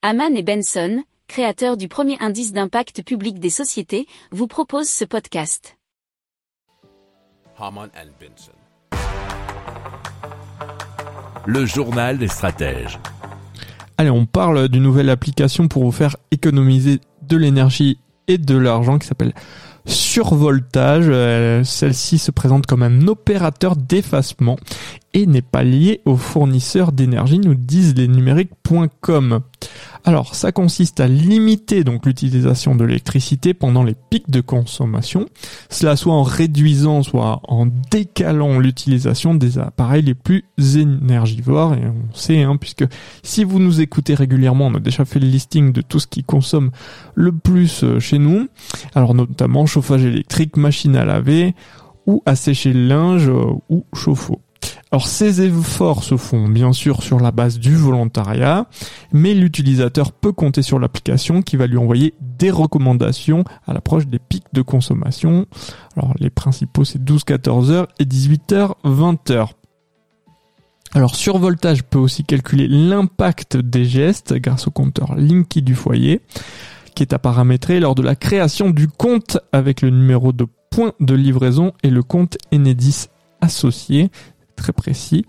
Haman et Benson, créateurs du premier indice d'impact public des sociétés, vous proposent ce podcast. Haman and Benson. Le journal des stratèges. Allez, on parle d'une nouvelle application pour vous faire économiser de l'énergie et de l'argent qui s'appelle Survoltage. Euh, Celle-ci se présente comme un opérateur d'effacement et n'est pas liée aux fournisseurs d'énergie, nous disent les numériques.com. Alors, ça consiste à limiter donc l'utilisation de l'électricité pendant les pics de consommation, cela soit en réduisant, soit en décalant l'utilisation des appareils les plus énergivores. Et on sait, hein, puisque si vous nous écoutez régulièrement, on a déjà fait le listing de tout ce qui consomme le plus euh, chez nous. Alors, notamment chauffage électrique, machine à laver, ou à sécher le linge, euh, ou chauffe-eau. Alors ces efforts se font bien sûr sur la base du volontariat, mais l'utilisateur peut compter sur l'application qui va lui envoyer des recommandations à l'approche des pics de consommation. Alors les principaux c'est 12-14 heures et 18h 20 heures. Alors Survoltage peut aussi calculer l'impact des gestes grâce au compteur Linky du foyer qui est à paramétrer lors de la création du compte avec le numéro de point de livraison et le compte Enedis associé très précis.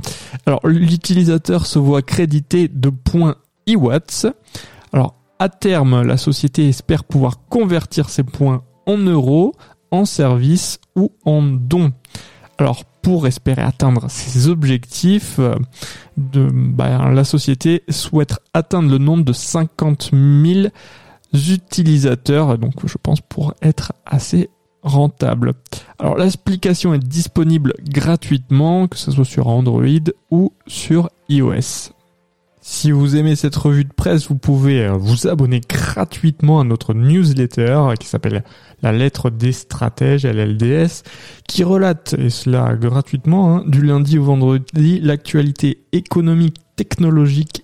Alors l'utilisateur se voit crédité de points e-watts. Alors à terme, la société espère pouvoir convertir ces points en euros, en services ou en dons. Alors pour espérer atteindre ces objectifs, euh, de, bah, la société souhaite atteindre le nombre de 50 000 utilisateurs, donc je pense pour être assez rentable. Alors l'application est disponible gratuitement, que ce soit sur Android ou sur iOS. Si vous aimez cette revue de presse, vous pouvez euh, vous abonner gratuitement à notre newsletter qui s'appelle La lettre des stratèges, LLDS, qui relate, et cela gratuitement, hein, du lundi au vendredi, l'actualité économique, technologique